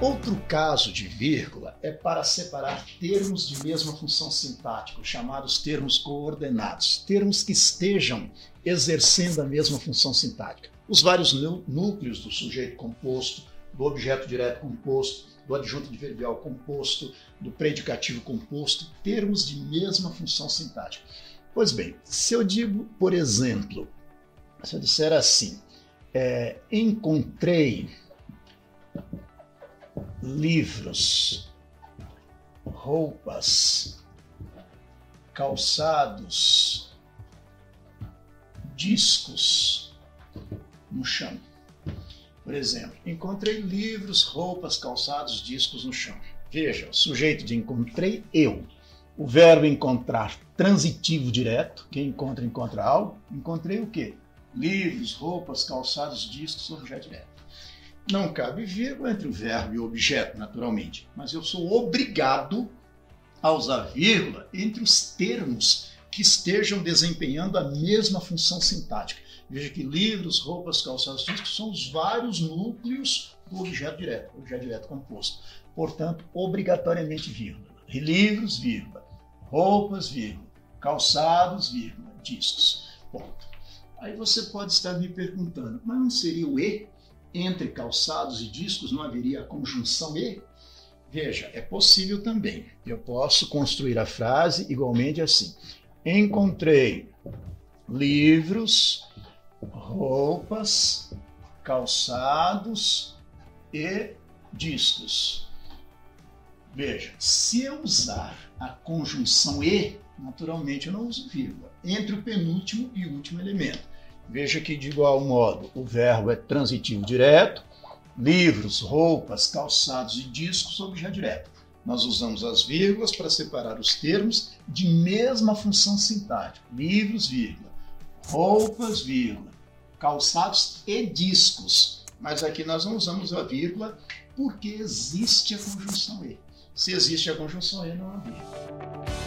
Outro caso de vírgula é para separar termos de mesma função sintática, chamados termos coordenados, termos que estejam exercendo a mesma função sintática. Os vários núcleos do sujeito composto, do objeto direto composto, do adjunto adverbial composto, do predicativo composto, termos de mesma função sintática. Pois bem, se eu digo, por exemplo, se eu disser assim, é, encontrei livros, roupas, calçados, discos no chão. Por exemplo, encontrei livros, roupas, calçados, discos no chão. Veja, o sujeito de encontrei, eu. O verbo encontrar, transitivo direto. Quem encontra, encontra algo. Encontrei o quê? Livros, roupas, calçados, discos, objeto direto. Não cabe vírgula entre o verbo e o objeto, naturalmente, mas eu sou obrigado a usar vírgula entre os termos que estejam desempenhando a mesma função sintática. Veja que livros, roupas, calçados, discos são os vários núcleos do objeto direto, objeto direto composto. Portanto, obrigatoriamente vírgula. Livros, vírgula. Roupas, vírgula. Calçados, vírgula. Discos. Ponto. Aí você pode estar me perguntando, mas não seria o E? Entre calçados e discos não haveria a conjunção e? Veja, é possível também. Eu posso construir a frase igualmente assim: Encontrei livros, roupas, calçados e discos. Veja, se eu usar a conjunção e, naturalmente eu não uso vírgula, entre o penúltimo e o último elemento. Veja que, de igual modo, o verbo é transitivo direto, livros, roupas, calçados e discos, objeto direto. Nós usamos as vírgulas para separar os termos de mesma função sintática. Livros, vírgula. Roupas, vírgula. Calçados e discos. Mas aqui nós não usamos a vírgula porque existe a conjunção E. Se existe a conjunção E, não há vírgula.